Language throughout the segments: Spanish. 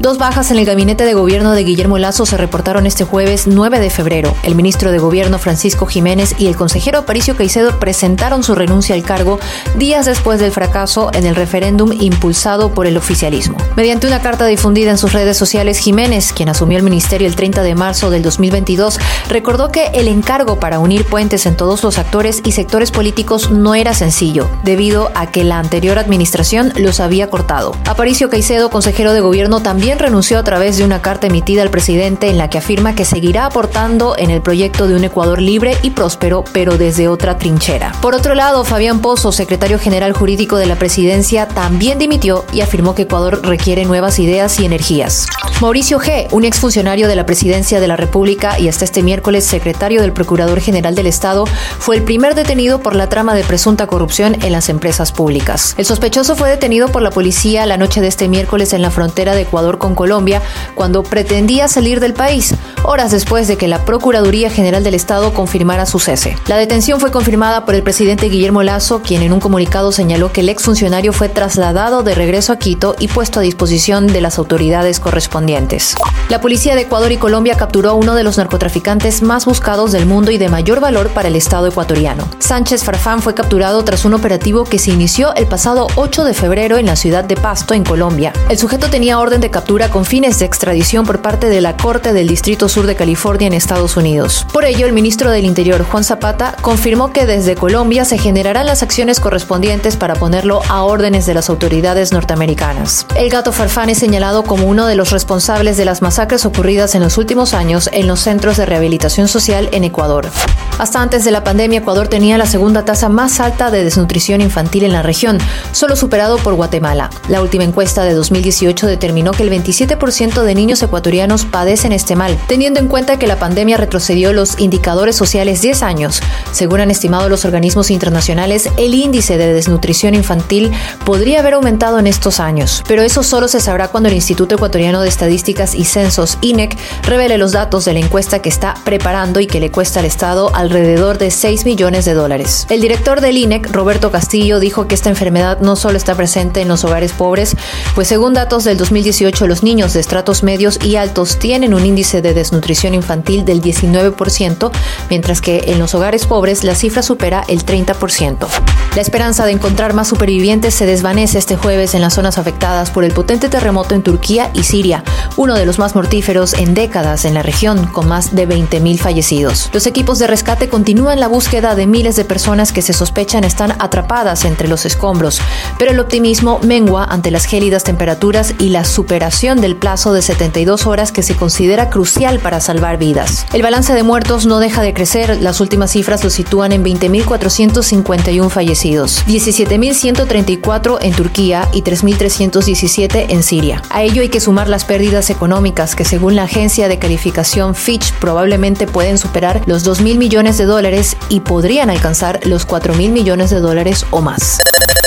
Dos bajas en el gabinete de gobierno de Guillermo Lazo se reportaron este jueves 9 de febrero. El ministro de Gobierno Francisco Jiménez y el consejero Aparicio Caicedo presentaron su renuncia al cargo días después del fracaso en el referéndum impulsado por el oficialismo. Mediante una carta difundida en sus redes sociales, Jiménez, quien asumió el ministerio el 30 de marzo del 2022, recordó que el encargo para unir puentes en todos los actores y sectores políticos no era sencillo, debido a que la anterior administración los había cortado. Aparicio Caicedo, consejero de gobierno, también renunció a través de una carta emitida al presidente en la que afirma que seguirá aportando en el proyecto de un Ecuador libre y próspero, pero desde otra trinchera. Por otro lado, Fabián Pozo, secretario general jurídico de la presidencia, también dimitió y afirmó que Ecuador requiere nuevas ideas y energías. Mauricio G., un exfuncionario de la presidencia de la República y hasta este miércoles secretario del Procurador General del Estado, fue el primer detenido por la trama de presunta corrupción en las empresas públicas. El sospechoso fue detenido por la policía la noche de este miércoles en la frontera de Ecuador con Colombia cuando pretendía salir del país, horas después de que la Procuraduría General del Estado confirmara su cese. La detención fue confirmada por el presidente Guillermo Lazo, quien en un comunicado señaló que el exfuncionario fue trasladado de regreso a Quito y puesto a disposición de las autoridades correspondientes. La policía de Ecuador y Colombia capturó a uno de los narcotraficantes más buscados del mundo y de mayor valor para el Estado ecuatoriano. Sánchez Farfán fue capturado tras un operativo que se inició el pasado 8 de febrero en la ciudad de Pasto, en Colombia. El sujeto tenía orden de captura con fines de extradición por parte de la Corte del Distrito Sur de California en Estados Unidos. Por ello, el ministro del Interior, Juan Zapata, confirmó que desde Colombia se generarán las acciones correspondientes para ponerlo a órdenes de las autoridades norteamericanas. El gato Farfán es señalado como uno de los responsables de las masacres ocurridas en los últimos años en los centros de rehabilitación social en Ecuador. Hasta antes de la pandemia, Ecuador tenía la segunda tasa más alta de desnutrición infantil en la región, solo superado por Guatemala. La última encuesta de 2018 determinó que el 27% de niños ecuatorianos padecen este mal, teniendo en cuenta que la pandemia retrocedió los indicadores sociales 10 años. Según han estimado los organismos internacionales, el índice de desnutrición infantil podría haber aumentado en estos años, pero eso solo se sabrá cuando el Instituto Ecuatoriano de Estadísticas y Censos, INEC, revele los datos de la encuesta que está preparando y que le cuesta al Estado alrededor de 6 millones de dólares. El director del INEC, Roberto Castillo, dijo que esta enfermedad no solo está presente en los hogares pobres, pues según datos del 2018, los niños de estratos medios y altos tienen un índice de desnutrición infantil del 19%, mientras que en los hogares pobres la cifra supera el 30%. La esperanza de encontrar más supervivientes se desvanece este jueves en las zonas afectadas por el potente terremoto en Turquía y Siria, uno de los más mortíferos en décadas en la región, con más de 20.000 fallecidos. Los equipos de rescate continúan la búsqueda de miles de personas que se sospechan están atrapadas entre los escombros, pero el optimismo mengua ante las gélidas temperaturas y la superación del plazo de 72 horas que se considera crucial para salvar vidas. El balance de muertos no deja de crecer, las últimas cifras lo sitúan en 20.451 fallecidos, 17.134 en Turquía y 3.317 en Siria. A ello hay que sumar las pérdidas económicas que según la agencia de calificación Fitch probablemente pueden superar los 2.000 millones de dólares y podrían alcanzar los 4.000 millones de dólares o más.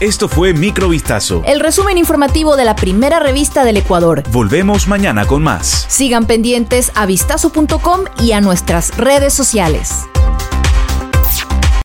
Esto fue Microvistazo. El resumen informativo de la primera revista del Ecuador. Volvemos mañana con más. Sigan pendientes a vistazo.com y a nuestras redes sociales.